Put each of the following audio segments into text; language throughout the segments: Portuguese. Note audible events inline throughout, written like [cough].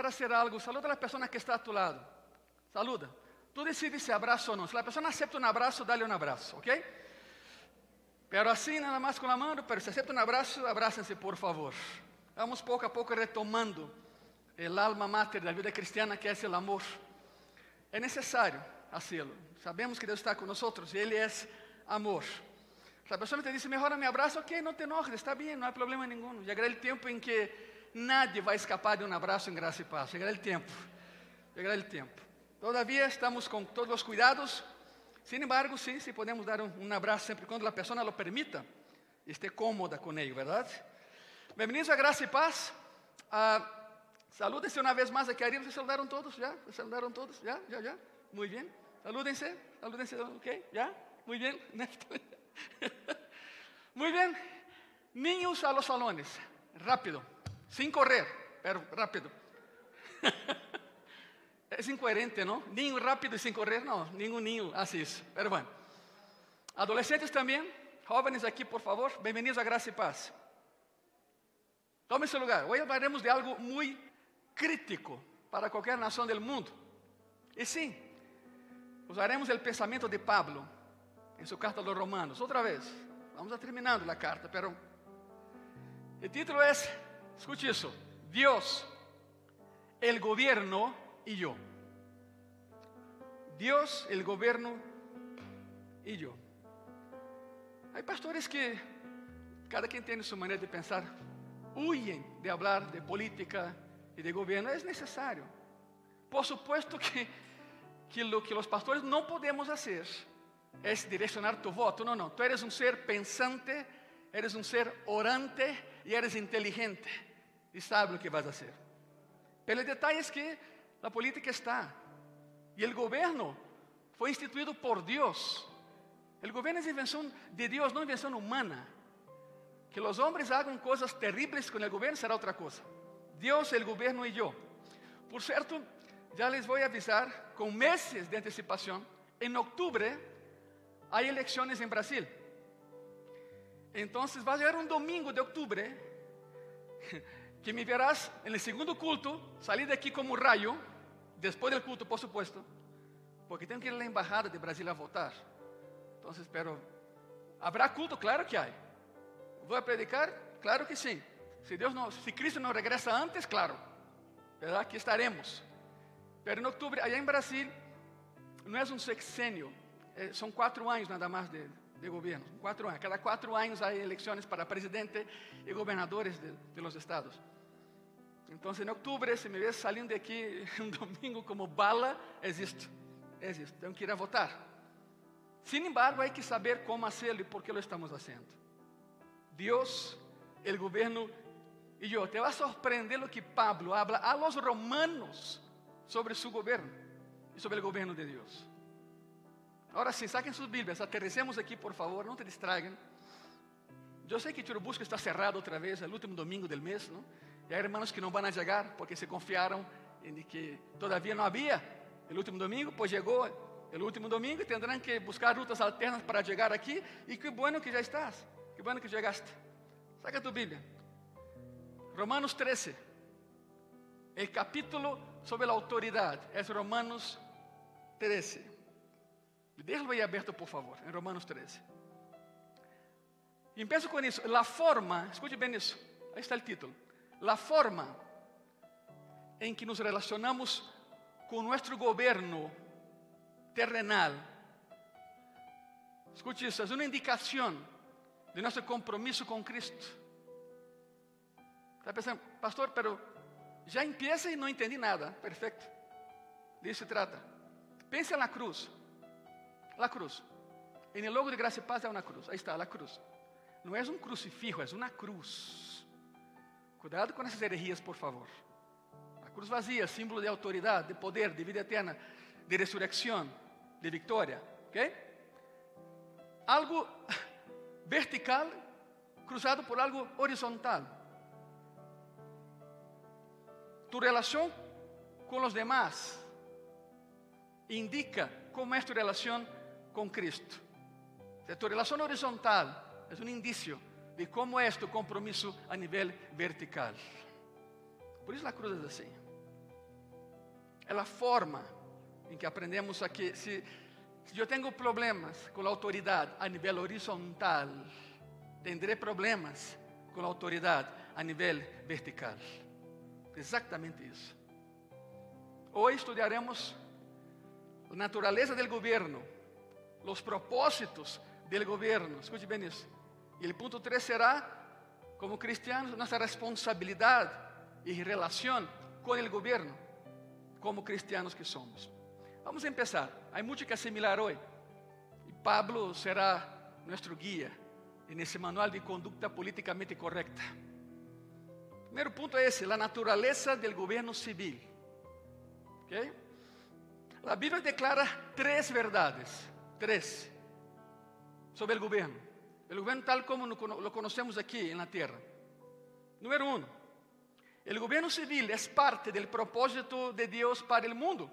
a hacer algo, saluda a la persona que está a tu lado. Saluda. Tú decides si abrazo o no. Si la persona acepta un abrazo, dale un abrazo, ¿ok? Pero así nada más con la mano, pero si acepta un abrazo, abrácense por favor. Vamos poco a poco retomando el alma mater da vida cristiana que é o amor. É necessário hacerlo. Sabemos que Deus está com nós e Ele é amor. Se a pessoa te diz, melhor me abraço, ok, não te enojes, está bem, não há problema nenhum. Chegará o tempo em que nadie vai escapar de um abraço em graça e paz. Chegará o tempo. Chegará o tempo. Todavia estamos com todos os cuidados. Sin embargo, sim, se podemos dar um, abraço sempre quando a pessoa lo permita, esteja cómoda com ele, verdade? Bem-vindos a Graça e Paz. Ah, Salúdense uma vez mais aqui arriba. Vocês saludaram todos? Já? ¿Vocês saludaram todos? Já? Já? Já? Muito bem. Salúdense. Salúdense. Ok? Já? Muito bem. Muito bem. Niños a los salones. Rápido. Sin correr, pero rápido. [laughs] es incoherente, ¿no? Niño rápido y sin correr, no. Ningún niño hace eso. Pero bueno. Adolescentes también. Jóvenes aquí, por favor. Bienvenidos a Gracia y Paz. Tome seu lugar. Hoje hablaremos de algo muito crítico para qualquer nação do mundo. E sim, usaremos o pensamento de Pablo em sua carta aos Romanos. Outra vez, vamos a terminando a carta, pero o título é, escute isso: Deus, el gobierno e eu. Deus, el gobierno e eu. Há pastores que, cada quem tem sua maneira de pensar, huyen de hablar de política y de gobierno. Es necesario. Por supuesto que, que lo que los pastores no podemos hacer es direccionar tu voto. No, no. Tú eres un ser pensante, eres un ser orante y eres inteligente y sabes lo que vas a hacer. Pero el detalle es que la política está y el gobierno fue instituido por Dios. El gobierno es invención de Dios, no invención humana. Que os homens hagam coisas terríveis com o governo será outra coisa. Deus, o governo e eu. Por certo, já les vou avisar com meses de antecipação. Em outubro há eleições em Brasil. Então, vai chegar um domingo de outubro [laughs] que me verás no segundo culto salir daqui como um raio, depois do culto, por supuesto, porque tenho que ir à embajada de Brasil a votar. Então, espero. Habrá culto? Claro que há. Vou predicar? Claro que sim. Se Deus não, se Cristo não regressa antes, claro, verdade? Aqui estaremos. Pero em outubro, allá em Brasil, não é um sexênio, é, são quatro anos nada mais de, de governo. Quatro anos. Cada quatro anos há eleições para presidente e governadores de, de los estados. Então, em outubro, se me vês saindo de aqui [laughs] um domingo como bala, existe. Existe. Tenho que ir a votar. Sin embargo, há que saber como fazê-lo e por que lo estamos fazendo. Dios, el gobierno y yo. Te va a sorprender lo que Pablo habla a los romanos sobre su gobierno y sobre el gobierno de Dios. Ahora sí, saquen sus Biblias, aterricemos aquí por favor, no te distraigan. Yo sé que Churubusco está cerrado otra vez, el último domingo del mes, ¿no? Y hay hermanos que no van a llegar porque se confiaron en que todavía no había el último domingo, pues llegó el último domingo y tendrán que buscar rutas alternas para llegar aquí. Y qué bueno que ya estás. Que bueno que chegaste. Saca tu Bíblia. Romanos 13. El capítulo sobre a autoridade é Romanos 13. Deixa-lo aí aberto, por favor, em Romanos 13. E empeço com isso. La forma, escute bem isso. Aí está o título. La forma em que nos relacionamos com nosso governo terrenal. Escute isso, é uma indicação de nosso compromisso com Cristo. Está pensando, pastor, pero já empieza e não entendi nada. Perfeito. Disso se trata. Pensa na cruz. La cruz. Em logo de graça e paz é uma cruz. Aí está, a cruz. Não é um crucifijo, é uma cruz. Cuidado com essas heresias, por favor. A cruz vazia, símbolo de autoridade, de poder, de vida eterna, de ressurreição, de vitória. Ok? Algo [laughs] vertical cruzado por algo horizontal. Tu relación con los demás indica cómo es tu relación con Cristo. tu relación horizontal es un indicio de cómo es tu compromiso a nivel vertical. Por eso la cruz es así. é a forma em que aprendemos a que se, se eu tenho problemas com a autoridade a nível horizontal, tendré problemas com a autoridade a nível vertical. Exatamente isso. Hoje estudaremos a natureza do governo, os propósitos do governo. Escute bem isso. E o ponto 3 será, como cristianos, nossa responsabilidade e relação com o governo, como cristianos que somos. Vamos começar. Há muito que assimilar hoje. E Pablo será nosso guia nesse manual de conduta politicamente correta. Primeiro ponto é esse: a natureza do governo civil. ¿Okay? A Bíblia declara três verdades, três, sobre o governo. O governo tal como lo conhecemos aqui na Terra. Número um, o governo civil é parte do propósito de Deus para o mundo.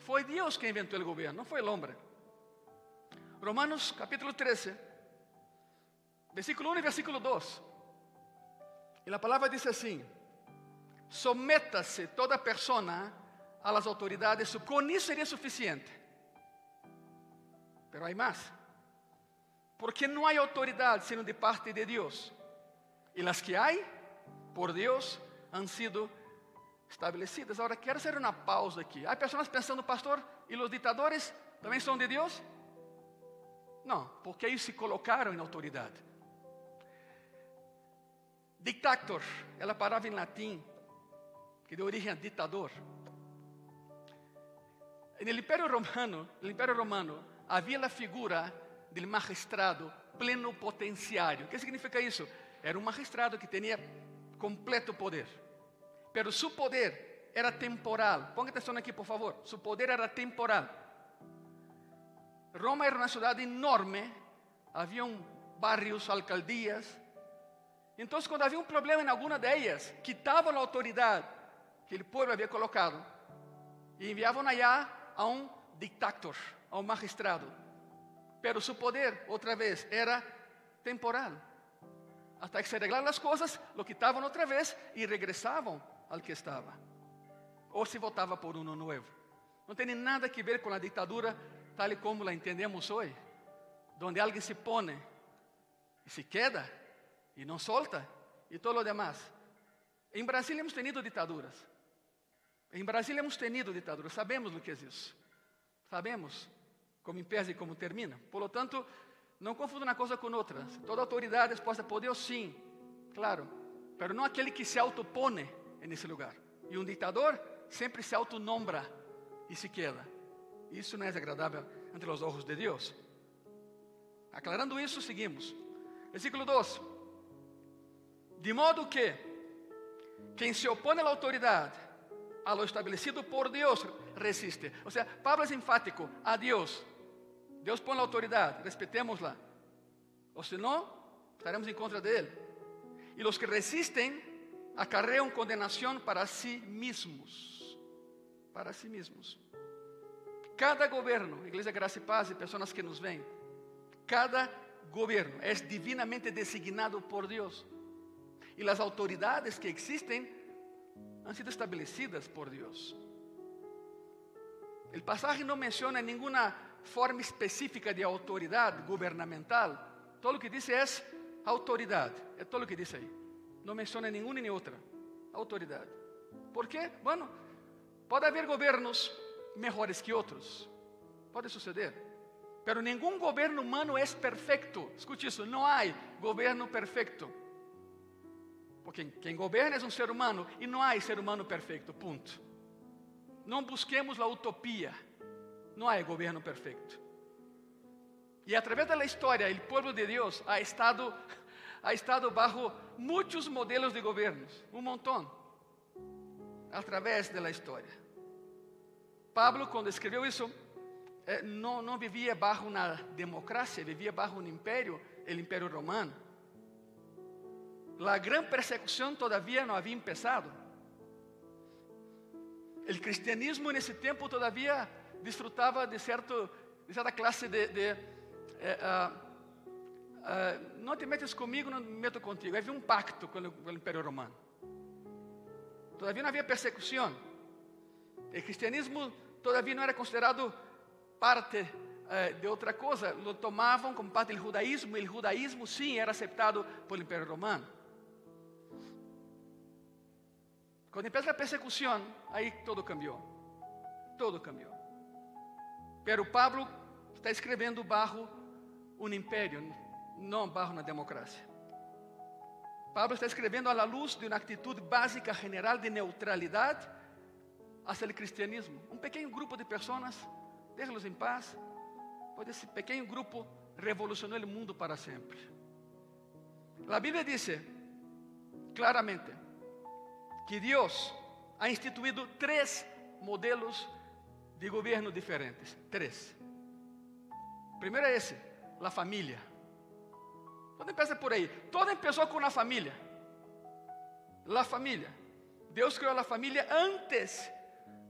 Foi Deus que inventou o governo, não foi o homem. Romanos capítulo 13, versículo 1 e versículo 2. E a palavra diz assim: Someta-se toda persona a las autoridades, con isso seria suficiente. Pero há mais. Porque não há autoridade sino de parte de Deus. E as que há, por Deus, han sido estabelecidas. Agora, quero fazer uma pausa aqui. Há pessoas pensando, pastor, e os ditadores também são de Deus? Não, porque eles se colocaram em autoridade. Dictator é a palavra em latim que deu origem a ditador. No Império Romano, no Império Romano havia a figura do magistrado plenopotenciário. O que significa isso? Era um magistrado que tinha completo poder, pero su poder era temporal. Ponga atenção aqui, por favor. Su poder era temporal. Roma era uma cidade enorme, haviam barrios, alcaldías, então, quando havia um problema em alguma delas, quitavam a autoridade que o povo havia colocado e enviavam allá a um dictator, a magistrado. Pero seu poder, outra vez, era temporal. Hasta que se arreglaram as coisas, lo quitavam outra vez e regressavam ao que estava. Ou se votava por um novo. Não tem nada a ver com a ditadura tal como la entendemos hoje, onde alguém se põe e se queda e não solta, e todo o demás. Em Brasil hemos tenido ditaduras. Em Brasil hemos tenido ditaduras. Sabemos o que é isso. Sabemos como empieza e como termina. Por lo tanto, não confunda uma coisa com outra. Toda autoridade é posta por Deus, sim, claro. Mas não aquele que se autopone nesse lugar. E um ditador sempre se autonombra e se queda. Isso não é agradável ante os olhos de Deus. Aclarando isso, seguimos. Versículo 2. De modo que quem se opõe à autoridade, a lo estabelecido por Deus, resiste. Ou seja, Pablo é enfático a Deus. Deus põe a autoridade, respetémosla. Ou senão, estaremos em contra dele. E os que resistem acarream condenação para si mesmos. Para si mesmos. Cada governo, Igreja Graça e Paz e pessoas que nos veem, cada governo é divinamente designado por Deus e as autoridades que existem han sido establecidas por Deus. O passagem não menciona nenhuma forma específica de autoridade governamental. Todo o que diz é autoridade. É todo o que diz aí. Não menciona nenhuma nem outra. Autoridade. Por quê? Bueno, pode haver governos melhores que outros. Pode suceder. Pero nenhum governo humano é perfeito. Escute isso, não há governo perfeito. Porque quem governa é um ser humano e não há ser humano perfeito, ponto. Não busquemos a utopia, não há governo perfeito. E através da história, o povo de Deus ha estado, ha estado bajo muitos modelos de governos, um montão, através da história. Pablo, quando escreveu isso, eh, não, não vivia bajo uma democracia, vivia bajo um império, o império romano la gran persecución todavía no había empezado. El cristianismo en ese tiempo todavía disfrutaba de, cierto, de cierta clase de... de uh, não te metes comigo, não me meto contigo. Havia um pacto com o, com o Império Romano. Todavia não havia persecução. El cristianismo todavía no era considerado parte eh, de outra coisa, lo tomavam como parte do judaísmo, e o judaísmo sim era aceptado pelo Império Romano. Quando empieza a persecução, aí todo cambiou. Todo cambiou. Pero Pablo está escrevendo barro um império, não barro na democracia. Pablo está escrevendo à luz de uma atitude básica general de neutralidade hacia o cristianismo. Um pequeno grupo de pessoas, déjalos em paz, Pois esse pequeno grupo revolucionou o mundo para sempre. A Bíblia diz claramente que Deus ha instituído três modelos de governo diferentes. Três. Primeiro é esse, a família. Todo empieza por aí. Todo começou com a família. A família. Deus criou a família antes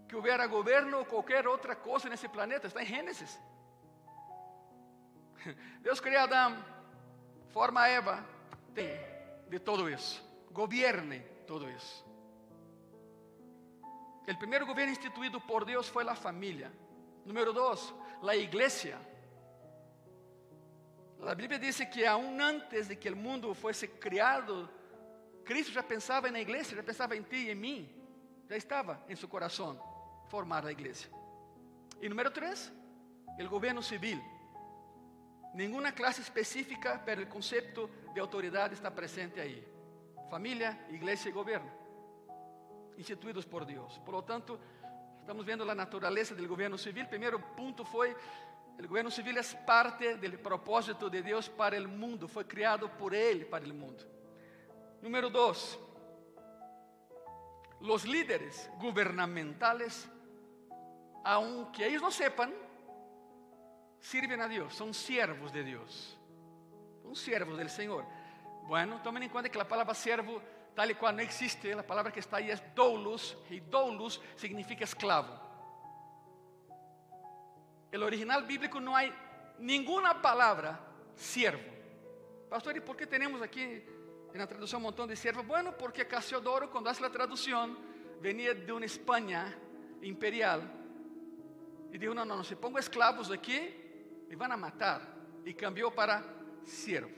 que houvera governo ou qualquer outra coisa nesse planeta. Está em Gênesis. [laughs] Deus cria Adão, forma Eva, tem de todo isso. Gobierne todo isso. O primeiro governo instituído por Deus foi a família. Número dois, a igreja. A Bíblia diz que aún antes de que o mundo fosse criado, Cristo já pensava na igreja, já pensava em ti e em mim. Já estava em seu coração formar a igreja. E número três, o governo civil. Nenhuma classe específica, pero o conceito de autoridade está presente aí. Família, igreja e governo, instituídos por Deus. Por lo tanto, estamos vendo a natureza do governo civil. Primeiro ponto foi: o governo civil é parte do propósito de Deus para o mundo, foi criado por Ele para o mundo. Número dois, os líderes gubernamentales, aunque eles não sepan, sirven a Dios, son siervos de Dios, son siervos del Señor. Bueno, tomen en cuenta que la palabra siervo, tal y cual no existe, la palabra que está ahí es doulos, y doulos significa esclavo. El original bíblico no hay ninguna palabra siervo. Pastor, ¿y por qué tenemos aquí en la traducción un montón de siervos? Bueno, porque Casiodoro, cuando hace la traducción, venía de una España imperial y dijo: No, no, no, si pongo esclavos aquí, me van a matar. E cambiou para siervo.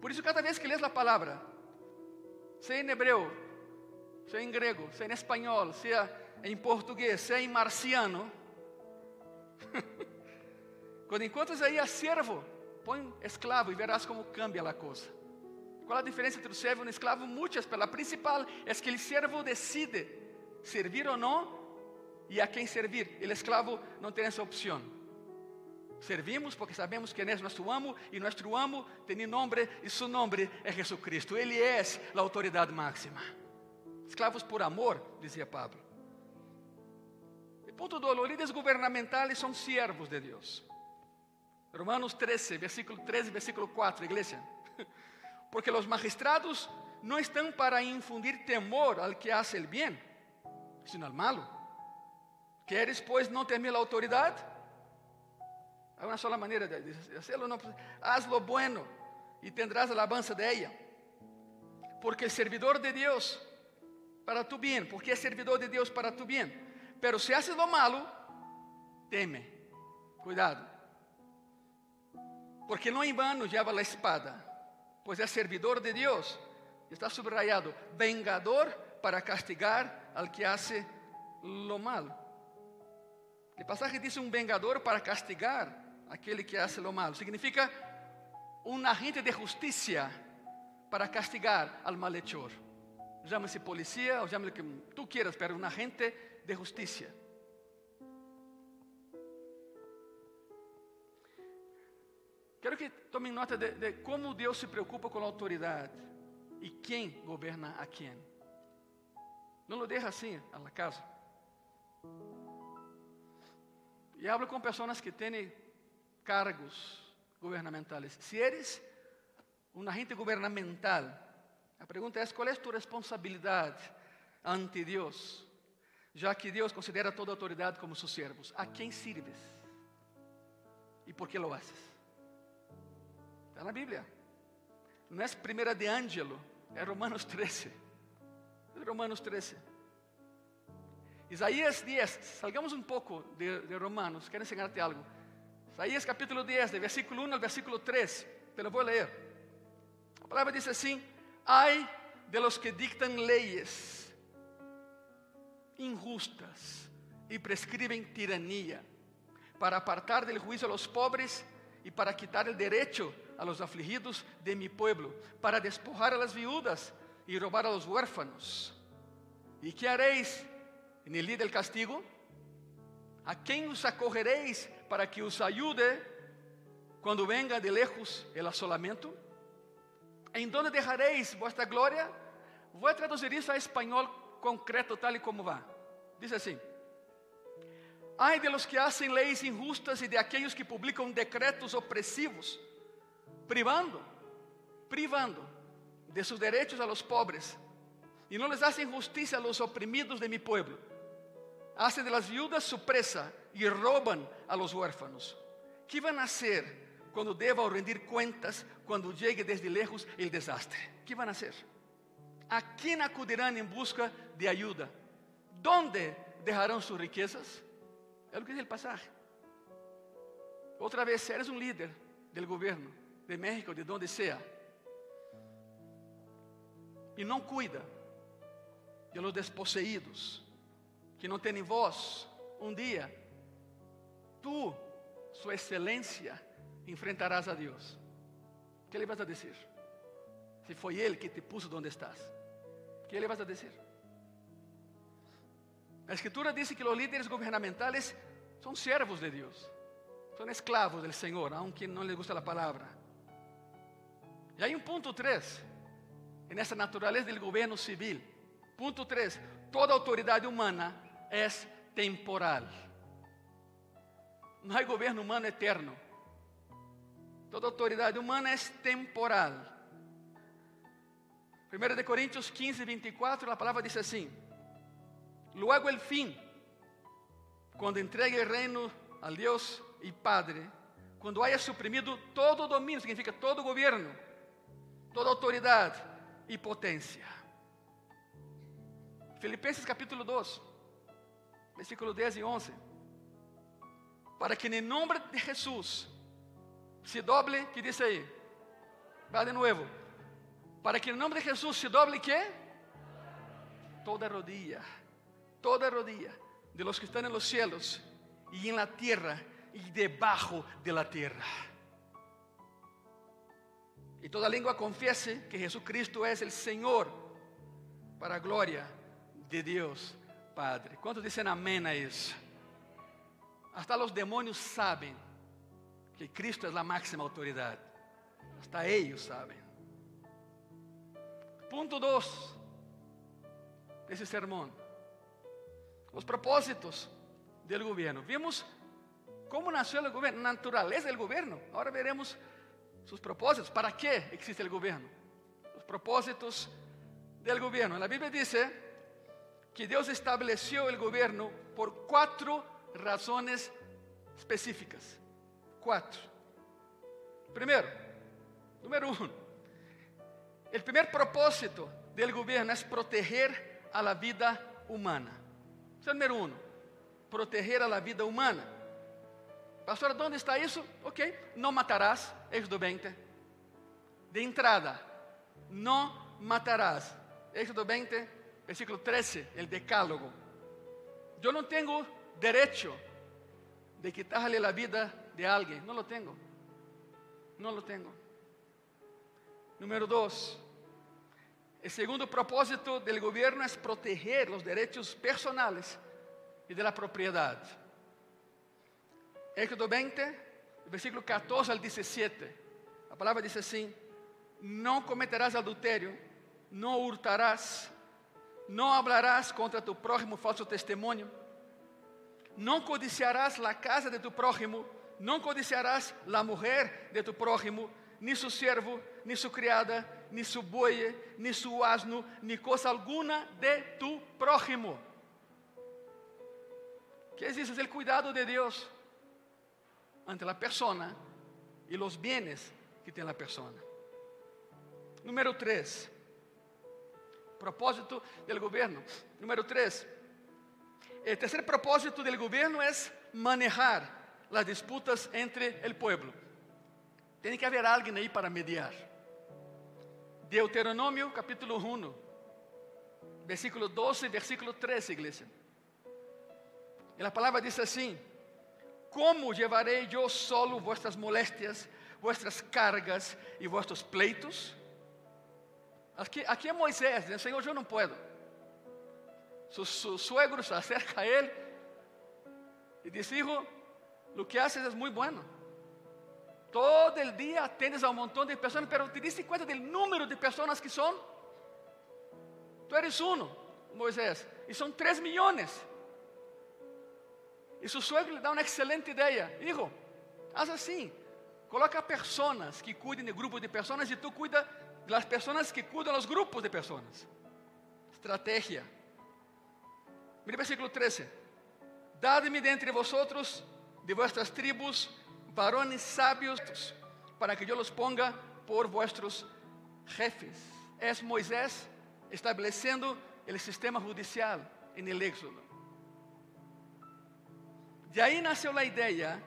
Por isso, cada vez que lês a palavra, seja em hebreu, seja em grego, seja em espanhol, seja em português, seja em marciano, [laughs] quando encontras aí a servo, põe escravo e verás como cambia a coisa. Qual a diferença entre o servo e o escravo? Muitas, mas a principal é que o servo decide servir ou não e a quem servir. O escravo não tem essa opção. Servimos porque sabemos que Ele é nosso amo e nosso amo tem nome e seu nome é Jesucristo. Ele é a autoridade máxima. Esclavos por amor, dizia Pablo. E ponto 2: os líderes governamentais são siervos de Deus. Romanos 13, versículo 13, versículo 4, igreja. [laughs] Porque os magistrados não estão para infundir temor al que hace el bien, sino al malo. ¿Queres, pois, não temer a autoridade? Há uma sola maneira de hacerlo, não, hazlo bueno e tendrás alabanza de ella. Porque el servidor de Deus para tu bien, porque é servidor de Deus para tu bien. Pero se haces lo malo, teme, cuidado. Porque não em vano lleva a espada, pois é servidor de Deus. Está subrayado, vengador para castigar al que hace lo malo. O passagem diz um vengador para castigar aquele que hace lo malo. Significa um agente de justiça para castigar al malhechor. Llame-se policía ou llame-se que tu quieras, pero um agente de justiça. Quero que tomem nota de, de, como Deus se preocupa com a autoridade e quem governa a quem. Não lo deixa assim a la casa. E hablo com pessoas que têm cargos gubernamentales. Si eres un agente gubernamental, la pregunta es, ¿cuál es tu responsabilidad ante Dios? Ya que Dios considera toda autoridad como sus siervos. ¿A quién sirves? ¿Y por qué lo haces? Está en la Biblia. No es primera de Ángelo, es Romanos 13. Es Romanos 13. Isaías 10, salgamos un poco de, de Romanos, quiero enseñarte algo. Isaías capítulo 10, de versículo 1 al versículo 3, te lo voy a leer. La palabra dice así, hay de los que dictan leyes injustas y prescriben tiranía para apartar del juicio a los pobres y para quitar el derecho a los afligidos de mi pueblo, para despojar a las viudas y robar a los huérfanos. ¿Y qué haréis en el día del castigo? ¿A quién os acogeréis para que os ayude cuando venga de lejos el asolamiento? ¿En dónde dejaréis vuestra gloria? Voy a traducir eso a español concreto, tal y como va. Dice así. Hay de los que hacen leyes injustas y de aquellos que publican decretos opresivos, privando, privando de sus derechos a los pobres, y no les hacen justicia a los oprimidos de mi pueblo. Hacen de las viudas su presa y roban a los huérfanos. ¿Qué van a hacer cuando deban rendir cuentas cuando llegue desde lejos el desastre? ¿Qué van a hacer? ¿A quién acudirán en busca de ayuda? ¿Dónde dejarán sus riquezas? É o que diz o pasaje. Outra vez, se eres um líder do governo de México, de donde sea, e não cuida de los desposeídos, que não têm voz, um dia, tu, sua excelência, enfrentarás a Deus. O que lhe vas a dizer? Se foi Ele que te puso onde estás, o que lhe vas a dizer? La escritura dice que los líderes gubernamentales son siervos de Dios, son esclavos del Señor, aunque no les gusta la palabra. Y hay un punto 3 en esta naturaleza del gobierno civil. Punto 3, toda autoridad humana es temporal. No hay gobierno humano eterno. Toda autoridade humana é temporal. 1 Coríntios 15, 24, a palavra diz assim: Luego el fin, cuando entregue el reino al Dios y Padre, cuando haya suprimido todo dominio, significa todo gobierno, toda autoridad y potencia. Filipenses capítulo 2, versículo 10 y 11. Para que en el nombre de Jesús se doble, ¿qué dice ahí? Va de nuevo. Para que en el nombre de Jesús se doble, ¿qué? Toda rodilla toda rodilla de los que están en los cielos y en la tierra y debajo de la tierra. Y toda lengua confiese que Jesucristo es el Señor para gloria de Dios Padre. ¿Cuántos dicen amén a eso? Hasta los demonios saben que Cristo es la máxima autoridad. Hasta ellos saben. Punto 2 de ese sermón os propósitos do governo. Vimos como nasceu o governo, natureza do governo. Agora veremos seus propósitos. ¿Para que existe o governo? Os propósitos do governo. A Bíblia diz que Deus estabeleceu o governo por quatro razões específicas. Quatro. Primeiro, número um, o primeiro propósito do governo é proteger a la vida humana. Isso é o número um. Proteger a la vida humana. Pastor, onde está isso? Ok. Não matarás. Êxodo 20. De entrada. Não matarás. Êxodo 20, versículo 13, el decálogo. Eu não tenho direito de quitarle a vida de alguém. Não lo tenho. Não lo tenho. Número 2. El segundo propósito del gobierno es proteger los derechos personales y de la propiedad. Éxodo 20, versículo 14 al 17. La palabra dice así, no cometerás adulterio, no hurtarás, no hablarás contra tu prójimo falso testimonio, no codiciarás la casa de tu prójimo, no codiciarás la mujer de tu prójimo, ni su siervo, ni su criada, ni su buey, ni su asno, ni cosa alguna de tu prójimo. ¿Qué es eso? Es el cuidado de Dios ante la persona y los bienes que tiene la persona. Número tres, propósito del gobierno. Número tres, el tercer propósito del gobierno es manejar las disputas entre el pueblo. Tiene que haber alguien ahí para mediar. Deuteronomio capítulo 1, versículo 12 y versículo 13, iglesia. E a palavra diz assim: Como llevarei eu solo vuestras molestias, vuestras cargas e vuestros pleitos? Aqui, aqui é Moisés, dizendo: Senhor, eu não puedo. Su, su suegro se acerca a ele e diz: Hijo, lo que haces es muy bueno. Todo el día atendes a un montón de personas, pero te diste cuenta del número de personas que son. Tú eres uno, Moisés, y son tres millones. E seu suegro lhe dá uma excelente ideia. Hijo, haz assim. Coloca pessoas que cuidem de grupos de pessoas e tu cuida das pessoas que cuidam dos grupos de pessoas. Estratégia. Mire versículo 13. Dad-me dentre vosotros, de vuestras tribos, varones sabios, para que eu los ponga por vuestros jefes. Es Moisés estabelecendo o sistema judicial en el Éxodo. De aí nasceu a ideia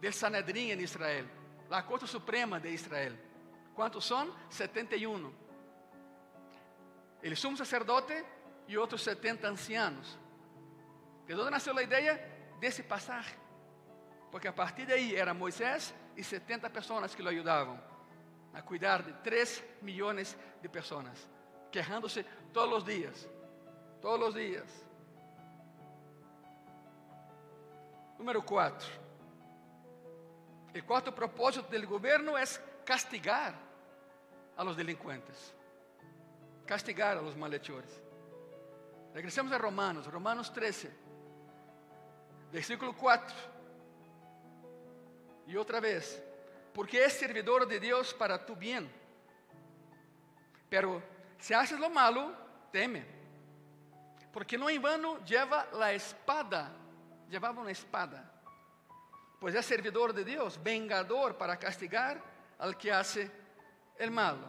del Sanedrim em Israel, a Corte Suprema de Israel. Quantos são? 71. El sumo sacerdote e outros 70 ancianos. De onde nasceu a ideia desse passagem? Porque a partir daí era Moisés e 70 pessoas que o ajudavam a cuidar de 3 milhões de pessoas, quejándose todos os dias, todos os dias. Número 4. El cuarto propósito del gobierno es castigar a los delincuentes, castigar a los malhechores. Regresemos a Romanos, Romanos 13, versículo 4. Y otra vez, porque es servidor de Dios para tu bien. Pero si haces lo malo, teme, porque no en vano lleva la espada llevaba una espada, pues es servidor de Dios, vengador para castigar al que hace el malo.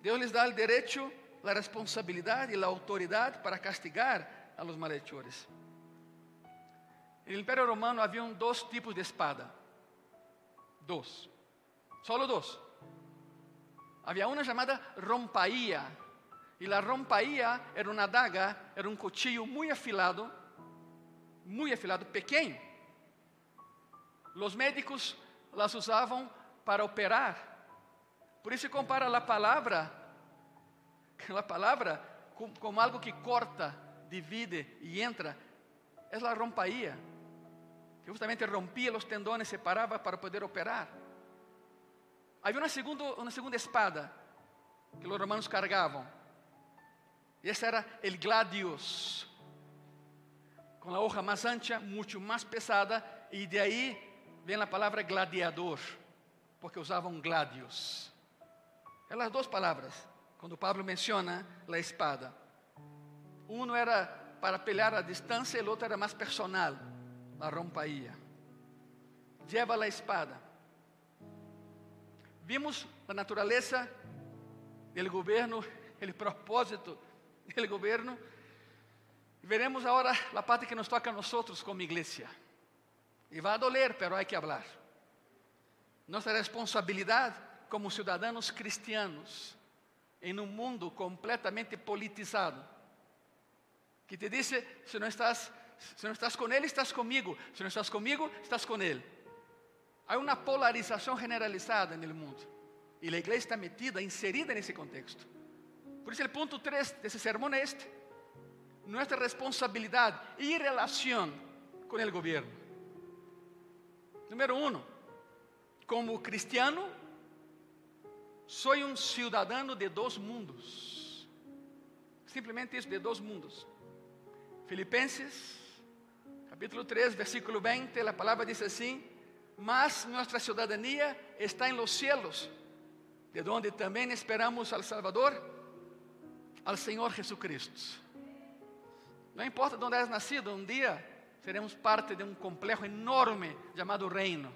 Dios les da el derecho, la responsabilidad y la autoridad para castigar a los malhechores. En el Imperio Romano había dos tipos de espada. Dos. Solo dos. Había una llamada rompaía. Y la rompaía era una daga, era un cuchillo muy afilado muito afilado, pequeno. Os médicos las usavam para operar. Por isso compara a palavra, [laughs] a palavra como algo que corta, divide e entra. É a rompaía, que justamente rompia os tendões, separava para poder operar. Havia uma segunda, uma segunda espada que os romanos carregavam. E essa era el gladius, com a hoja mais ancha, muito mais pesada, e de aí vem a palavra gladiador, porque usavam gladios. É as duas palavras, quando Pablo menciona a espada. Um era para pelear a distância, e o outro era mais personal, a rompaía. Lleva a espada. Vimos a natureza do governo, o propósito do governo Veremos agora a parte que nos toca a nós como igreja. E vai doler, pero hay que hablar. Nossa responsabilidade como cidadãos cristianos em um mundo completamente politizado, que te diz: se não estás, se não estás com ele, estás comigo. Se não estás comigo, estás com ele. Há uma polarização generalizada no mundo. E a igreja está metida, inserida nesse contexto. Por isso, o ponto 3 desse sermão é este nuestra responsabilidad y relación con el gobierno. Número uno, como cristiano, soy un ciudadano de dos mundos. Simplesmente isso, de dos mundos. Filipenses, capítulo 3, versículo 20, a palavra diz assim: Mas nossa cidadania está em los cielos, de onde também esperamos al Salvador, al Senhor Jesucristo. Não importa de onde és nascido, um dia seremos parte de um complexo enorme chamado reino.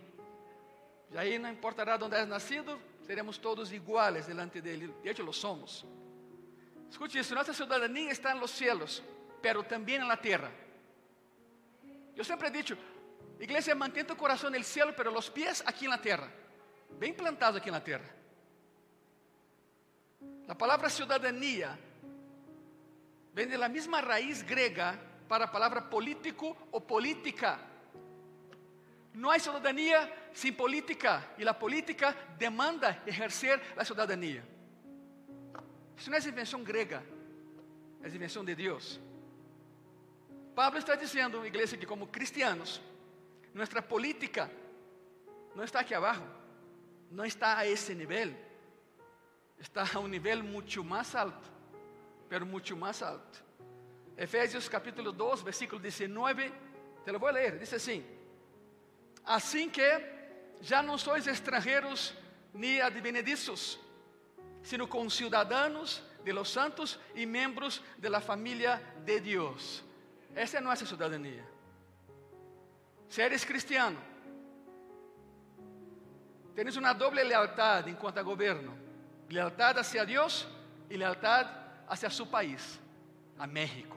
E aí não importará de onde és nascido, seremos todos iguais delante dele. De hecho, lo somos. Escute isso: nossa cidadania está nos cielos, pero también en la tierra. Yo siempre he dicho, iglesia, mantén tu corazón en el cielo, pero los pies aquí en la tierra, bien plantados aquí en la tierra. La palabra ciudadanía vem da mesma raiz grega para a palavra político ou política. Não há cidadania sem política e a política demanda exercer a cidadania. Isso não é invenção grega, é invenção de Deus. Pablo está dizendo, igreja, que como cristianos, nossa política não está aqui abaixo, não está a esse nível, está a um nível muito mais alto pero mucho más alto. Efesios capítulo 2, versículo 19, te lo voy a leer, dice así que ya no sois extranjeros ni advenedizos, sino conciudadanos de los santos y miembros de la familia de Dios. Esa es nuestra ciudadanía. Si eres cristiano, tienes una doble lealtad en cuanto a gobierno, lealtad hacia Dios y lealtad hacia su país, a México.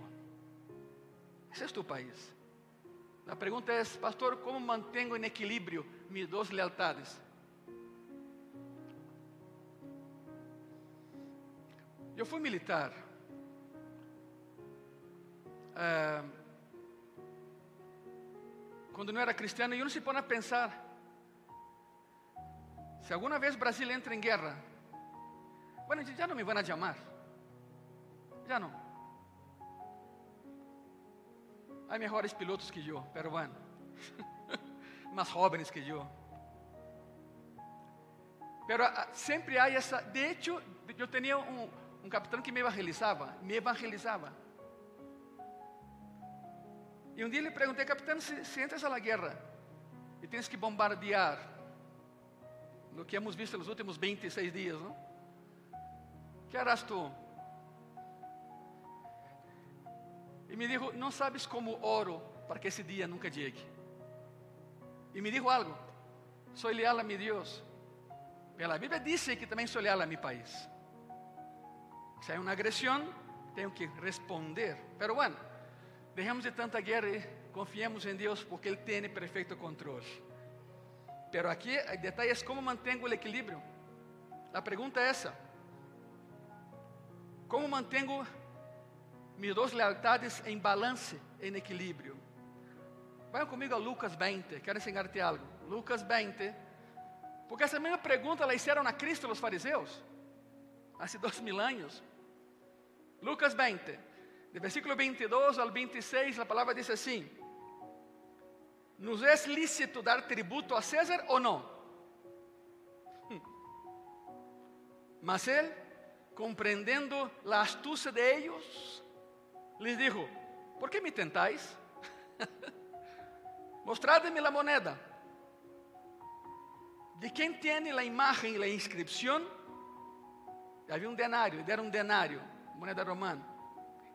Ese es tu país. La pregunta es, pastor, ¿cómo mantengo en equilibrio mis dos lealtades? Eu fui militar. É, quando não era cristiano, e uno se põe a pensar: se alguma vez Brasil entra em guerra, bueno, já não me vão a chamar. Já não. Há melhores pilotos que eu, pero bueno. [laughs] Mais jovens que eu. Pero ah, sempre há essa. De hecho, eu tinha um, um capitão que me evangelizava. Me evangelizava. E um dia lhe perguntei, capitão, se, se entras a la guerra e tens que bombardear, no que hemos visto nos últimos 26 dias, não? Que harás tu? E me dijo, não sabes como oro para que esse dia nunca chegue. E me dijo algo, sou leal a mi Deus. Pela Bíblia diz que também sou leal a mi país. Se há uma agressão, tenho que responder. Pero bueno, deixemos de tanta guerra e confiemos em Deus porque Ele tem perfeito controle. Pero aqui o detalhe é como mantenho o equilíbrio. A pergunta é essa: Como mantenho mis dos lealtades em balance, em equilíbrio. Vai comigo a Lucas 20, quero ensinar-te algo. Lucas 20, porque essa mesma pergunta la hicieron a Cristo os fariseus, há dois mil anos. Lucas 20, de versículo 22 ao 26, a palavra diz assim: Nos é lícito dar tributo a César ou não? Mas ele, compreendendo a astúcia de ellos, les dijo, ¿por qué me tentáis? [laughs] Mostradme la moneda. ¿De quién tiene la imagen y la inscripción? Había un denario, deram um denário, moneda romana.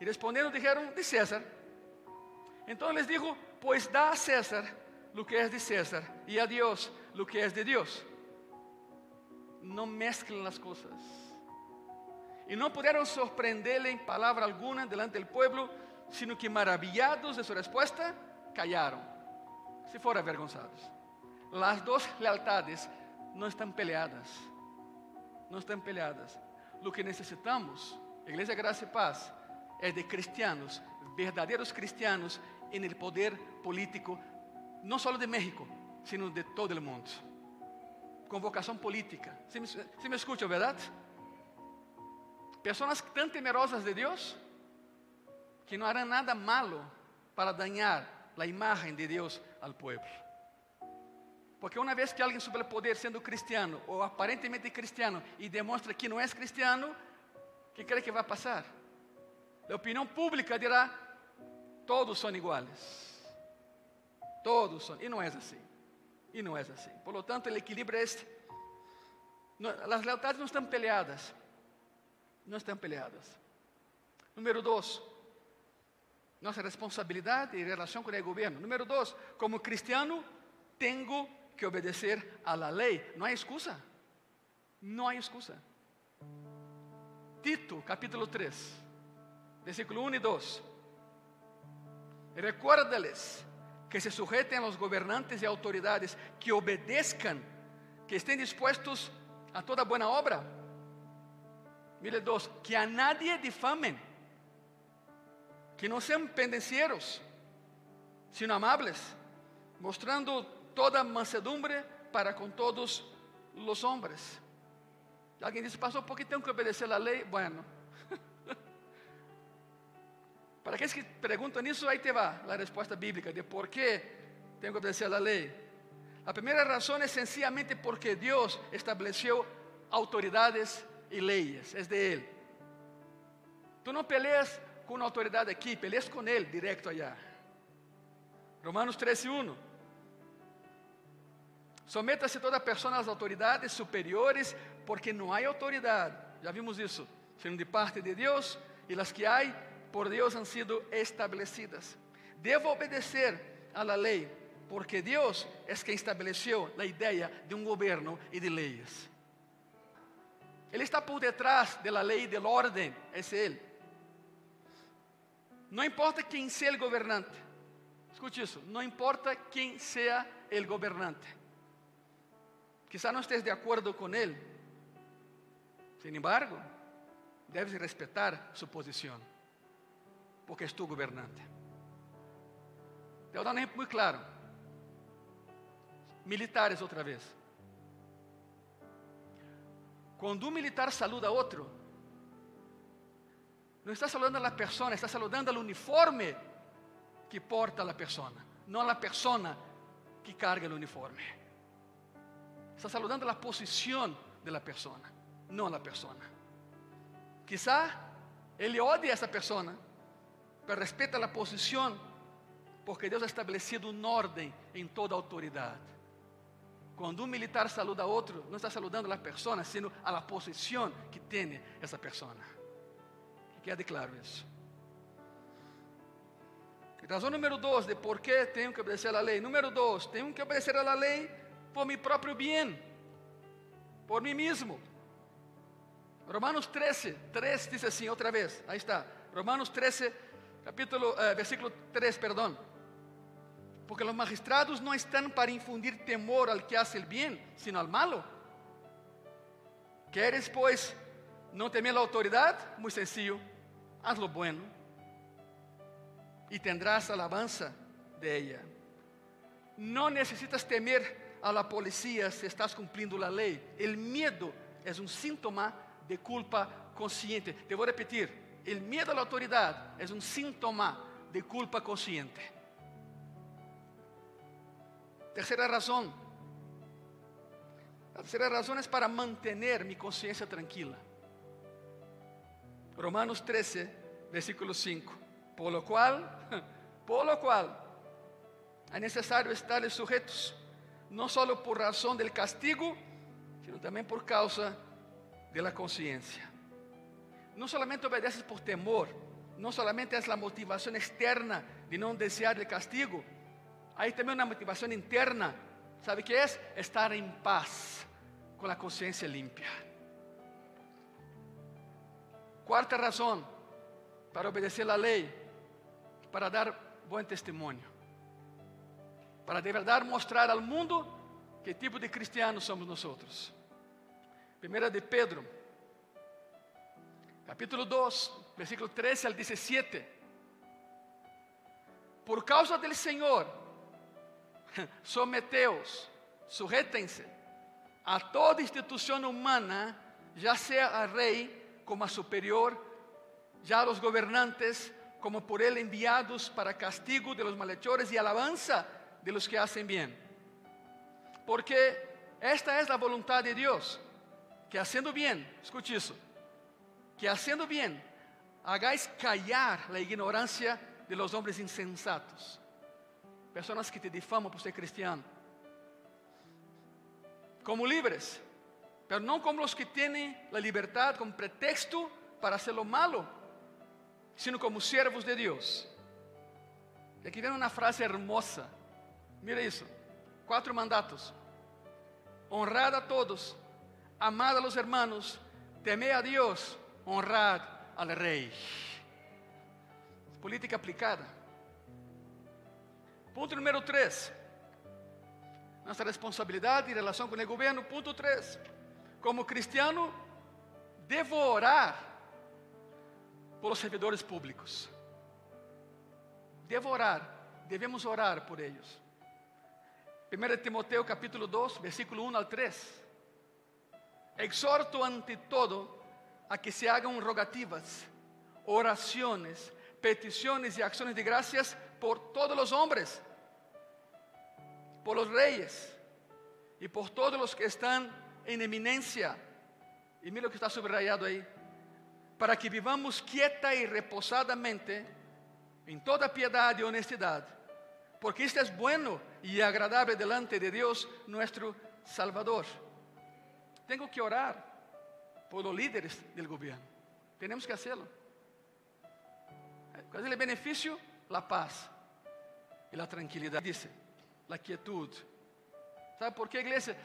E respondendo, dijeron, de César. Então les dijo, pues dá a César lo que es de César e a Dios lo que es de Dios. Não mezclen as coisas. Y no pudieron sorprenderle en palabra alguna delante del pueblo, sino que maravillados de su respuesta, callaron, se fueron avergonzados. Las dos lealtades no están peleadas, no están peleadas. Lo que necesitamos, Iglesia Gracia y Paz, es de cristianos, verdaderos cristianos en el poder político, no solo de México, sino de todo el mundo. Con vocación política. ¿Sí me, me escucha, verdad? Pessoas tão temerosas de Deus que não harão nada malo para dañar a imagem de Deus ao povo. Porque uma vez que alguém sobre o poder sendo cristiano ou aparentemente cristiano e demonstra que não é cristiano, que cree que vai passar? A opinião pública dirá: todos são iguais. Todos são. E não é assim. E não é assim. Por lo tanto, o equilíbrio é este. As lealdades não estão peleadas não estão peleadas. Número dois, nossa responsabilidade em relação com o governo. Número dois, como cristiano, tenho que obedecer la lei. Não há excusa. Não há excusa. Tito, capítulo 3, versículo 1 e 2. Recuérdales que se sujeten a los gobernantes y autoridades, que obedezcan, que estén dispuestos a toda buena obra. Mire dos, que a nadie difamen, que no sean pendencieros, sino amables, mostrando toda mansedumbre para con todos los hombres. Alguien dice, pastor, ¿por qué tengo que obedecer la ley? Bueno, [laughs] para aqueles que perguntam isso, aí te va a resposta bíblica de por que tenho que obedecer a lei. A primeira razão é sencillamente porque Deus estabeleceu autoridades e leis, é de Ele. Tu não peleas com uma autoridade aqui, peleas com Ele direto allá. Romanos 13:1. Someta-se toda pessoa às autoridades superiores, porque não há autoridade, já vimos isso, sendo de parte de Deus, e as que há por Dios han sido establecidas. Debo obedecer a la ley porque Dios es quien estableció la idea de un gobierno y de leyes. Él está por detrás de la ley del orden, es Él. Importa quién sea el gobernante, escuche eso, no importa quién sea el gobernante. Quizá no estés de acuerdo con Él, sin embargo, debes respetar su posición porque és tu governante. Um exemplo muito claro. Militares, outra vez. Quando um militar saluda outro, não está saludando a pessoa, está saludando ao uniforme que porta a pessoa, não a pessoa que carga o uniforme. Está saludando a posição da pessoa, não a pessoa. Quizá ele odie essa pessoa, pero respeta a posição, porque Deus ha establecido um ordem em toda autoridade. Quando um militar saluda outro, não está saludando a pessoa, sino a posição que tem essa pessoa. Que quede claro isso. Razão número dois de por que tenho que obedecer a lei. Número dois, tenho que obedecer a lei por meu próprio bem, por mim mesmo. Romanos 13, 3 diz assim, outra vez, aí está. Romanos 13, capítulo, eh, versículo 3, perdón. Porque los magistrados no están para infundir temor al que hace el bien, sino al malo. ¿Quieres pues no temer la autoridad? Muy sencillo, haz lo bueno y tendrás alabanza de ella. No necesitas temer a la policía si estás cumpliendo la ley. El miedo es un síntoma de culpa consciente. Te voy a repetir, el miedo a la autoridad es un síntoma de culpa consciente. Tercera razón. La tercera razón es para mantener mi conciencia tranquila. Romanos 13, versículo 5. Por lo cual, [laughs] por lo cual, es necesario estar sujetos, no solo por razón del castigo, sino también por causa de la conciencia. não solamente obedeces por temor, não solamente é a motivação externa de não desear o castigo, aí também uma motivação interna, ¿sabe que é? Estar em paz, com a consciência limpia. Quarta razão para obedecer a lei, para dar bom testemunho, para de verdade mostrar ao mundo que tipo de cristianos somos nós. Primeira de Pedro capítulo 2, versículo 13 al 17. Por causa del Señor, someteos, sujétense. A toda institución humana, ya sea al rey como a superior, ya a los gobernantes como por él enviados para castigo de los malhechores y alabanza de los que hacen bien. Porque esta es la voluntad de Dios, que haciendo bien, escuche eso, que haciendo bien hagáis callar la ignorancia de los hombres insensatos, personas que te difaman por ser cristiano, como libres, pero no como los que tienen la libertad como pretexto para hacer lo malo, sino como siervos de Dios. Y aquí viene una frase hermosa, mira eso, cuatro mandatos, honrad a todos, amad a los hermanos, temed a Dios, honrad al rei. Política aplicada. Ponto número 3. Nossa responsabilidade em relação com o governo. Ponto 3. Como cristiano, devo orar pelos servidores públicos. Devo orar, devemos orar por eles. 1 Timoteo capítulo 2, versículo 1 al 3. Exhorto ante todo a que se hagan rogativas, oraciones, peticiones y acciones de gracias por todos los hombres, por los reyes y por todos los que están en eminencia. Y mira lo que está subrayado ahí. Para que vivamos quieta y reposadamente en toda piedad y honestidad, porque esto es bueno y agradable delante de Dios nuestro Salvador. Tengo que orar por los líderes del gobierno. Tenemos que hacerlo. ¿Cuál es el beneficio? La paz y la tranquilidad. Dice, la quietud. ¿Sabe por qué, iglesia?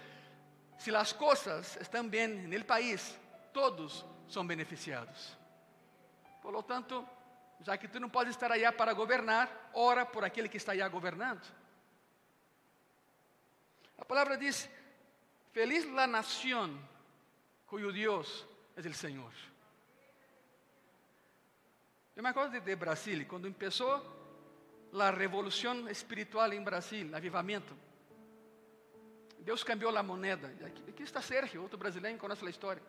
Si las cosas están bien en el país, todos son beneficiados. Por lo tanto, já que tu não podes estar allá para governar, ora por aquele que está allá governando. A palavra diz: Feliz la nación cuyo Dios es el Señor. Eu me acordo de, de Brasil, quando começou a revolução espiritual em Brasil, avivamento. Deus cambiou a moneda. Aqui, aqui está Sérgio, outro brasileiro que conhece a história.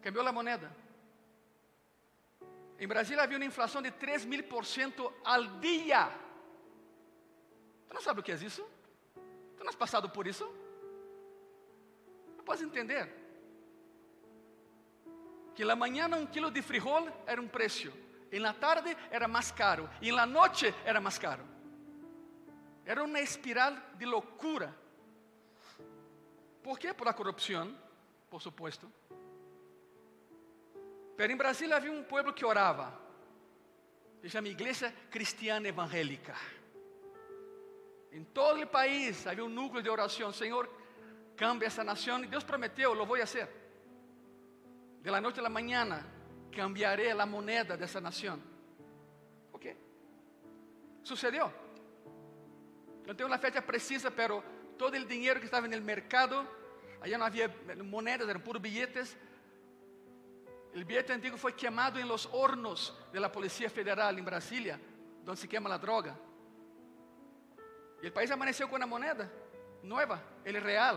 Cambiou a moneda. Em Brasília havia uma inflação de 3 mil por cento ao dia. Tu não sabe o que é isso? Tu não has passado por isso? Não podes entender. Que na manhã um quilo de frijol era um preço, e na tarde era mais caro, e na noite era mais caro. Era uma espiral de loucura. ¿Por quê? Por a corrupção, por supuesto. Pero em Brasília havia um povo que orava. Se chama Igreja Cristiana Evangélica. Em todo o país havia um núcleo de oração. Senhor, cambia essa nação. E Deus prometeu, lo vou fazer. De la noite a la mañana cambiaré a moneda dessa nação. Ok. Sucedeu. Não tenho uma fecha precisa, pero todo o dinheiro que estava no mercado, allá não havia moedas, eram puros billetes o billete antigo foi queimado em los hornos de la Policía Federal em Brasília, onde se queima a droga. E o país amaneceu com uma moneda nova, ele real.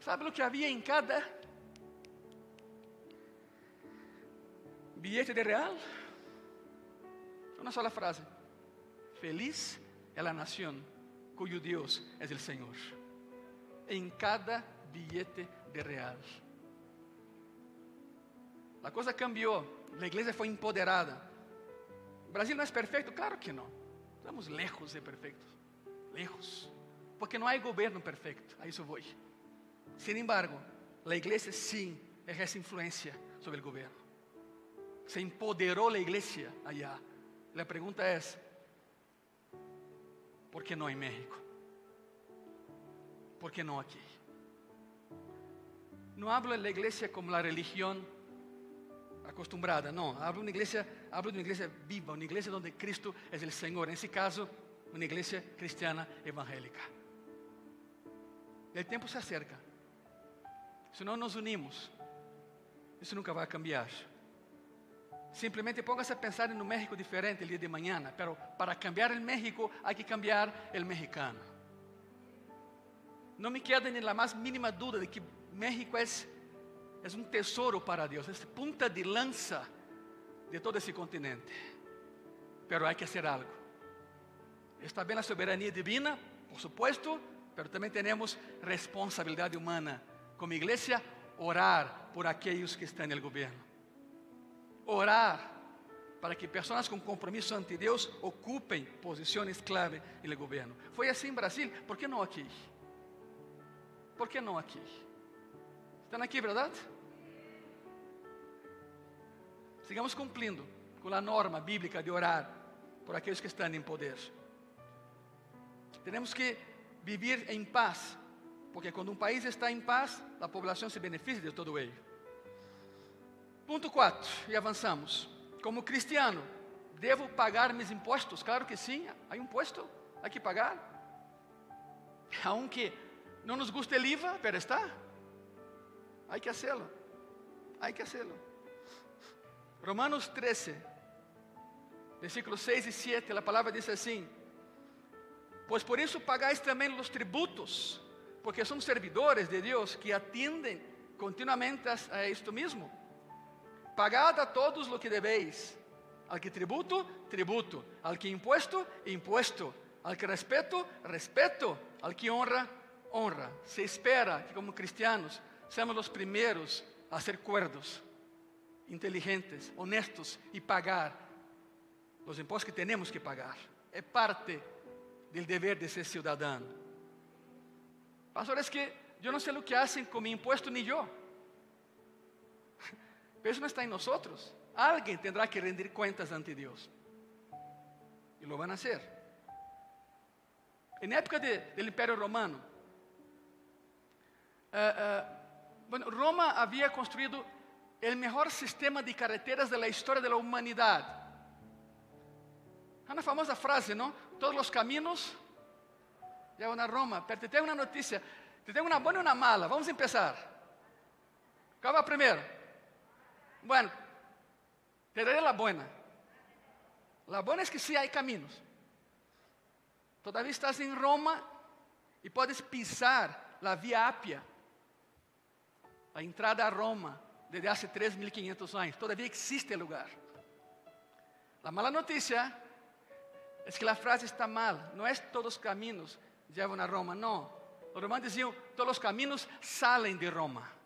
¿Sabe o que havia em cada billete de real? Uma sola frase: Feliz é a nação cuyo Deus é o Senhor. Em cada billete de real. A coisa cambiou, a igreja foi empoderada. O Brasil não é perfeito? Claro que não. Estamos lejos de perfeitos. Lejos. Porque não há governo perfeito. A isso vou. Sin embargo, a igreja sim exerce influência sobre o governo. Se empoderou a igreja allá. A pergunta é: ¿por que não em México? ¿Por que não aqui? Não hablo da igreja como a religião acostumbrada, não. Hablo uma igreja, hablo de uma igreja viva, uma igreja onde Cristo é o Senhor. Nesse caso, uma igreja cristiana evangélica. O tempo se acerca. Se não nos unimos, isso nunca vai cambiar. Simplesmente póngase a pensar em um México diferente el dia de mañana, pero para cambiar el México hay que cambiar el mexicano. Não me queda nem a mais mínima dúvida de que México é é um tesouro para Deus, é punta de lança de todo esse continente. Pero há que fazer algo. Está bem a soberania divina, por supuesto, pero também temos responsabilidade humana. Como igreja, orar por aqueles que estão no governo. Orar para que pessoas com compromisso ante Deus ocupem posições clave no governo. Foi assim em Brasil, por que não aqui? Por que não aqui? Estão aqui, verdade? Sigamos cumprindo com a norma bíblica de orar por aqueles que estão em poder. Temos que viver em paz, porque quando um país está em paz, a população se beneficia de todo ele. Ponto 4, e avançamos. Como cristiano, ¿Debo pagar mis impuestos? Claro que hay un impuesto, hay que pagar. Aunque no nos guste el IVA, pero está. Hay que hacerlo. Hay que hacerlo. Romanos 13, versículos 6 y 7, la palabra dice así. Pues por eso pagáis también los tributos, porque son servidores de Dios que atienden continuamente a esto mismo. Pagad a todos lo que debéis. Al que tributo, tributo. Al que impuesto, impuesto. Al que respeto, respeto. Al que honra, honra. Se espera que como cristianos seamos los primeros a ser cuerdos, inteligentes, honestos y pagar los impuestos que tenemos que pagar. Es parte del deber de ser ciudadano. Pastor, es que yo no sé lo que hacen con mi impuesto ni yo. Pero eso no está en nosotros. Alguien tendrá que rendir cuentas ante Dios. Y lo van a hacer. En época de, del Imperio Romano, uh, bueno, Roma había construido el mejor sistema de carreteras de la historia de la humanidad. Una famosa frase, ¿no? Todos los caminos llevan a Roma. Pero te tengo una noticia, te tengo una buena y una mala. Vamos a empezar. ¿Cuál va primero? Bueno, te daré la buena. La buena es que sí hay caminos. Todavía estás en Roma y puedes pisar la Vía Apia, la entrada a Roma desde hace 3.500 años. Todavía existe lugar. La mala noticia es que la frase está mal. No es todos los caminos llevan a Roma, no. Los romanos decían, todos los caminos salen de Roma.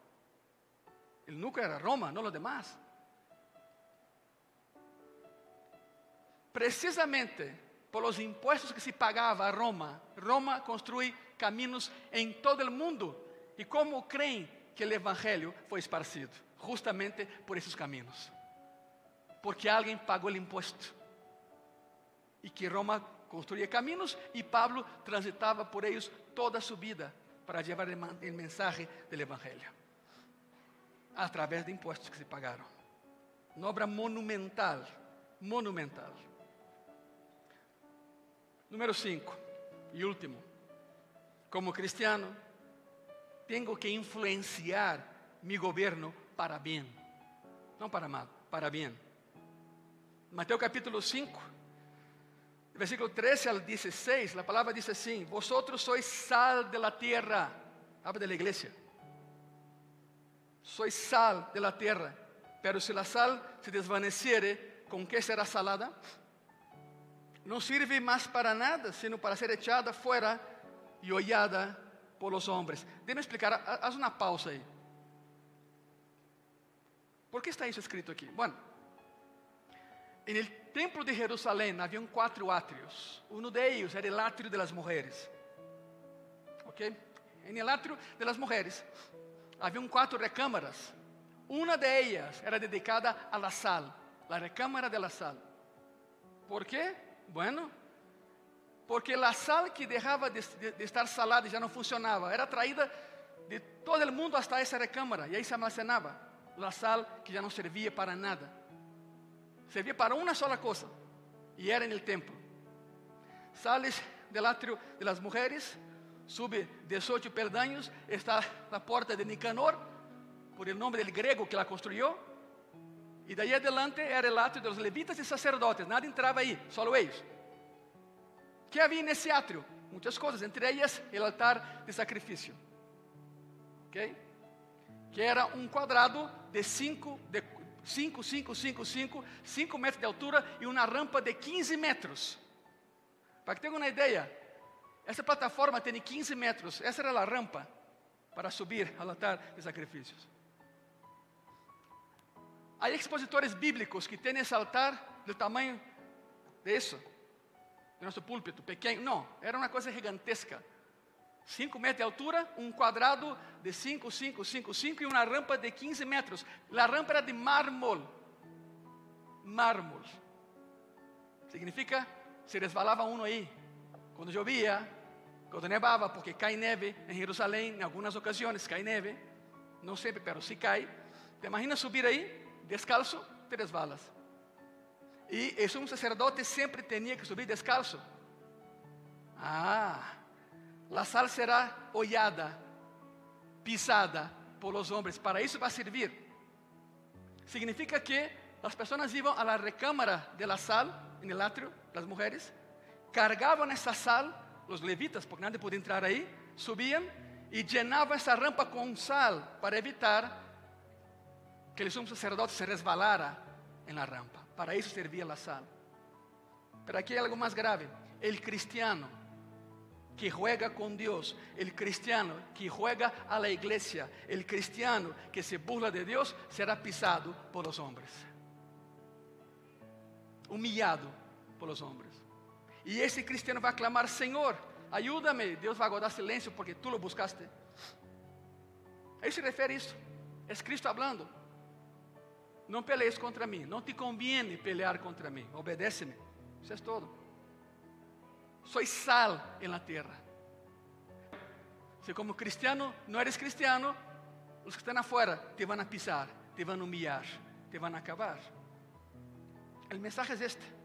El núcleo era Roma, no los demás. precisamente por los impuestos que se pagaba a Roma, Roma construye caminos en todo el mundo. ¿Y cómo creen que el Evangelio fue esparcido? Justamente por esos caminos. Porque alguien pagó el impuesto. Y que Roma construía caminos y Pablo transitaba por ellos toda su vida para llevar el mensaje del Evangelio. A través de impuestos que se pagaron. Una obra monumental, monumental. Número 5 y último. Como cristiano, tengo que influenciar mi gobierno para bien. No para mal, para bien. Mateo capítulo 5, versículo 13 al 16, la palabra dice así, vosotros sois sal de la tierra, habla de la iglesia, sois sal de la tierra, pero si la sal se desvaneciere, ¿con qué será salada? no sirve más para nada, sino para ser echada fuera y hollada por los hombres. Déjame explicar, haz una pausa ahí. ¿Por qué está eso escrito aquí? Bueno, en el templo de Jerusalén había cuatro atrios. Uno de ellos era el atrio de las mujeres. ¿Ok? En el atrio de las mujeres había cuatro recámaras. Una de ellas era dedicada a la sal, la recámara de la sal. ¿Por qué? Bueno, porque la sal que dejaba de, de, de estar salada ya no funcionaba, era traída de todo el mundo hasta esa recámara y ahí se almacenaba la sal que ya no servía para nada. Servia para una sola cosa y era el templo. Sales del atrio de las mujeres, sube 18 peldaños, está la puerta de Nicanor, por el nombre del griego que la construyó, y de ahí adelante era el atrio de los levitas y sacerdotes, nada entraba ahí, solo ellos. ¿Qué había en ese atrio? Muchas cosas, entre ellas el altar de sacrificio. ¿Okay? Que era un cuadrado de 5, de 5, 5, 5, 5, 5 metros de altura y una rampa de 15 metros. Para que tengan una idea, essa plataforma tem 15 metros, essa era a rampa para subir ao altar de sacrifícios. Há expositores bíblicos que têm esse altar do tamanho de isso, de nosso púlpito, pequeno. Não, era uma coisa gigantesca. 5 metros de altura, um quadrado de 5, 5, 5, 5 e uma rampa de 15 metros. A rampa era de mármol. Mármol. Significa, se resbalava um aí. Quando chovia, quando nevava, porque cai neve em Jerusalém, em algumas ocasiões cai neve. Não sempre, mas se cai. Te imagina subir aí? descalço, te resbalas. Y el sumo sacerdote siempre tenía que subir descalzo. Ah, la sal será hollada, pisada por los hombres. Para eso va a servir. Significa que las personas iban a la recámara de la sal en el atrio, las mujeres, cargaban esa sal, los levitas, porque nadie podía entrar ahí, subían y llenaban esa rampa con sal para evitar que el sumo sacerdote se resbalara en la rampa. Para isso servia a sal. Pero aqui é algo mais grave. El cristiano que juega com Deus, el cristiano que juega a la iglesia, el cristiano que se burla de Deus, será pisado por los hombres, humillado por los hombres. E esse cristiano vai clamar: Senhor, ajuda-me. Deus vai guardar silêncio porque tu lo buscaste. A isso se refere isso. É Cristo falando. Não pelees contra mim. Não te conviene pelear contra mim. Obedece-me. Isso é todo. Soy sal en la tierra. Si como cristiano no eres cristiano, os que estão afuera te vão pisar, te vão humilhar, te vão acabar. O mensaje é este.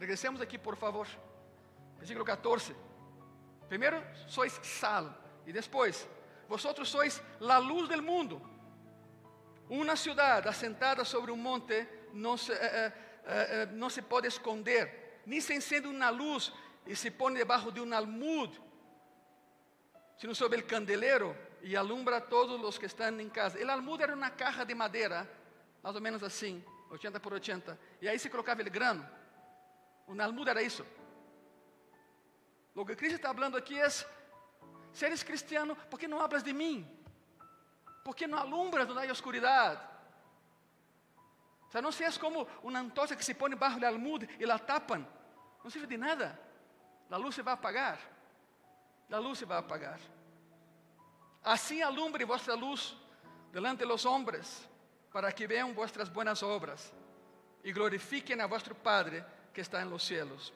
Regresemos aqui, por favor. Versículo 14. Primeiro, sois sal. E depois, vosotros sois la luz del mundo. Uma cidade assentada sobre um monte não se, eh, eh, não se pode esconder, nem se encende uma luz e se põe debaixo de um almud, sino sobre o candelero e alumbra todos os que estão em casa. O almud era uma caja de madeira, mais ou menos assim, 80 por 80, e aí se colocava o grano. Um almud era isso. O que Cristo está falando aqui é: se eres cristiano, por que não hablas de mim? ¿Por qué no alumbras donde hay oscuridad? O sea, no seas como una antorcha que se pone bajo el almud y la tapan. No sirve de nada. La luz se va a apagar. La luz se va a apagar. Así alumbre vuestra luz delante de los hombres, para que vean vuestras buenas obras y glorifiquen a vuestro Padre que está en los cielos.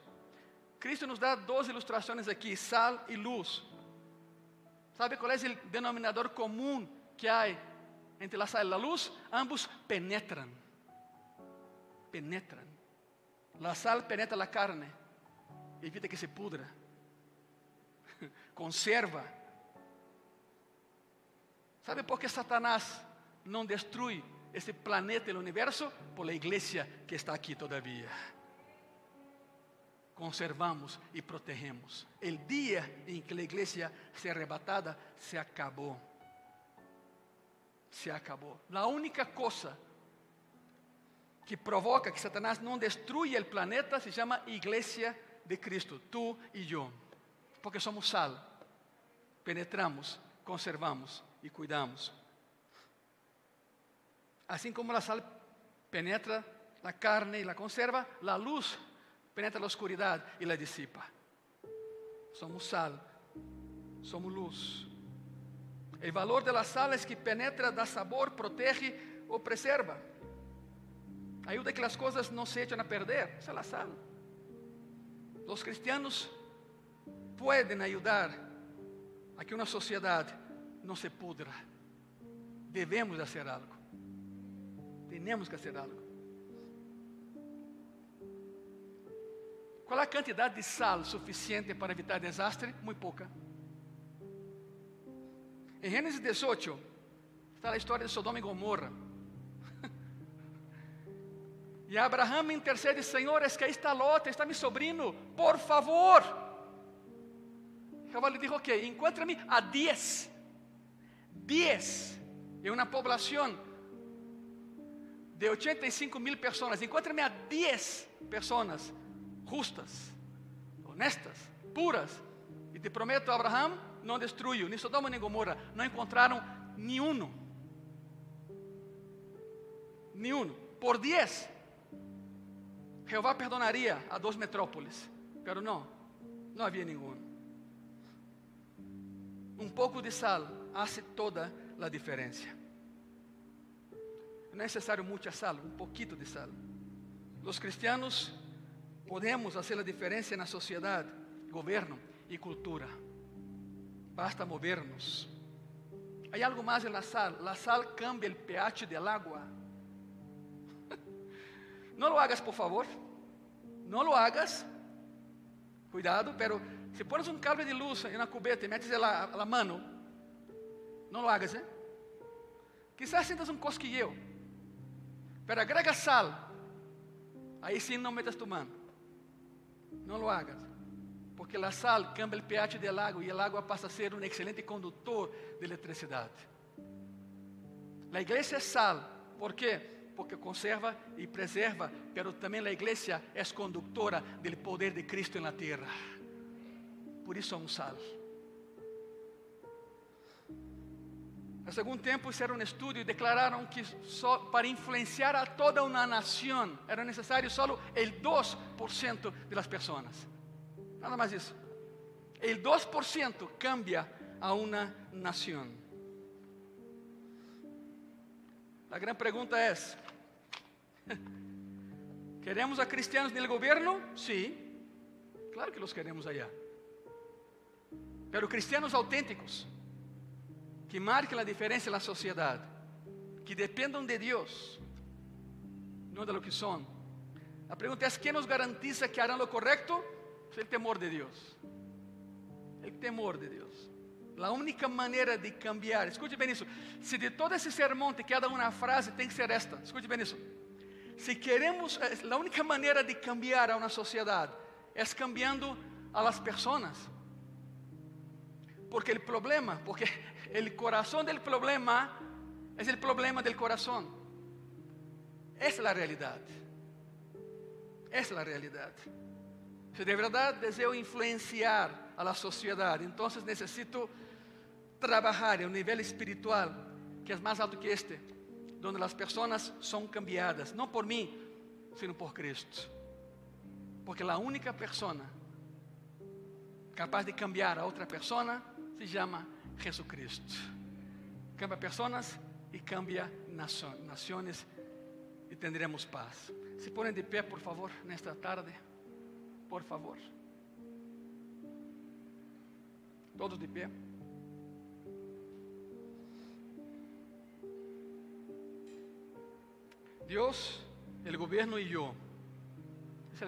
Cristo nos da dos ilustraciones aquí, sal y luz. ¿Sabe cuál es el denominador común que há entre la sal e la luz? Ambos penetran. Penetran. La sal penetra la carne, evita que se pudra, [laughs] conserva. ¿Sabe por que Satanás não destrui esse planeta e o universo? Por la igreja que está aqui todavia. Conservamos e protegemos. El dia em que a igreja se arrebatada, se acabou. Se acabou. A única coisa que provoca que Satanás não destrua o planeta se chama Igreja de Cristo, tu e eu. Porque somos sal. Penetramos, conservamos e cuidamos. Assim como a sal penetra a carne e la conserva, a luz penetra a oscuridade e la dissipa. Somos sal, somos luz. O valor de la sal é que penetra, dá sabor, protege ou preserva. Ajuda que as coisas não se echem a perder. Essa é a sal. Os cristianos podem ajudar a que uma sociedade não se pudra. Devemos fazer algo. Temos que fazer algo. Qual a quantidade de sal suficiente para evitar desastre? Muito pouca. Em Gênesis 18 está a história de Sodoma e Gomorra. [laughs] E Abraão intercede, Senhor, es que aí está Lot, está meu sobrinho, por favor. Jehová lhe dijo, ok, encuentra-me a 10. 10 em uma poblação de 85 mil pessoas. Encontre-me a 10 pessoas justas, honestas, puras. E te prometo, Abraão, não destruiu, nem Sodoma nem Gomorra. Não encontraram nenhum. Nenhum. Por 10. Jeová perdonaria a duas metrópoles, pero não, não havia nenhum. Um pouco de sal hace toda a diferença. Não é necessário muita sal, um pouquito de sal. Os cristianos podemos fazer a diferença na sociedade, governo e cultura. Basta movernos. Há algo mais na sal. A sal cambia o pH del agua. [laughs] No lo hagas, por favor. No lo hagas. Cuidado, pero si pones un cable de luz en una cubeta y metes la, la mano, no lo hagas, ¿eh? Quizás sientas un cosquilleo, pero agrega sal. Aí sim não metas tu mano. Não lo hagas. Porque a sal cambia o pH do água e a água passa a ser um excelente condutor de eletricidade. A igreja é sal. Por quê? Porque conserva e preserva, pero também a igreja é condutora do poder de Cristo na terra. Por isso é um sal. Há algum tempo fizeram um estudo e declararam que só para influenciar a toda uma nação era necessário só o 2% das pessoas. Nada mais isso. O 2% cambia a uma nação. A grande pergunta é: [laughs] ¿queremos a cristianos no governo? Sim, claro que los queremos allá. Pero cristianos autênticos que marquem a diferença na sociedade, que dependam de Deus, não de lo que são. A pergunta é: quem nos garantiza que harão o correto? É o temor de Deus. O temor de Deus. A única maneira de cambiar, escute bem isso. Se de todo esse sermão te queda uma frase, tem que ser esta. Escute bem isso. Se queremos, a única maneira de cambiar a uma sociedade é cambiando a las pessoas. Porque o problema, porque el corazón del problema es el problema del corazón. Es la realidad. Es la realidad. Si de verdad deseo influenciar a la sociedad, entonces necesito trabajar en un nivel espiritual que es más alto que este, donde las personas son cambiadas, no por mí, sino por Cristo. Porque la única persona capaz de cambiar a otra persona se llama Jesucristo. Cambia pessoas e cambia nações e tendremos paz. Se põem de pé, por favor, nesta tarde. Por favor. Todos de pé. Deus, o governo e eu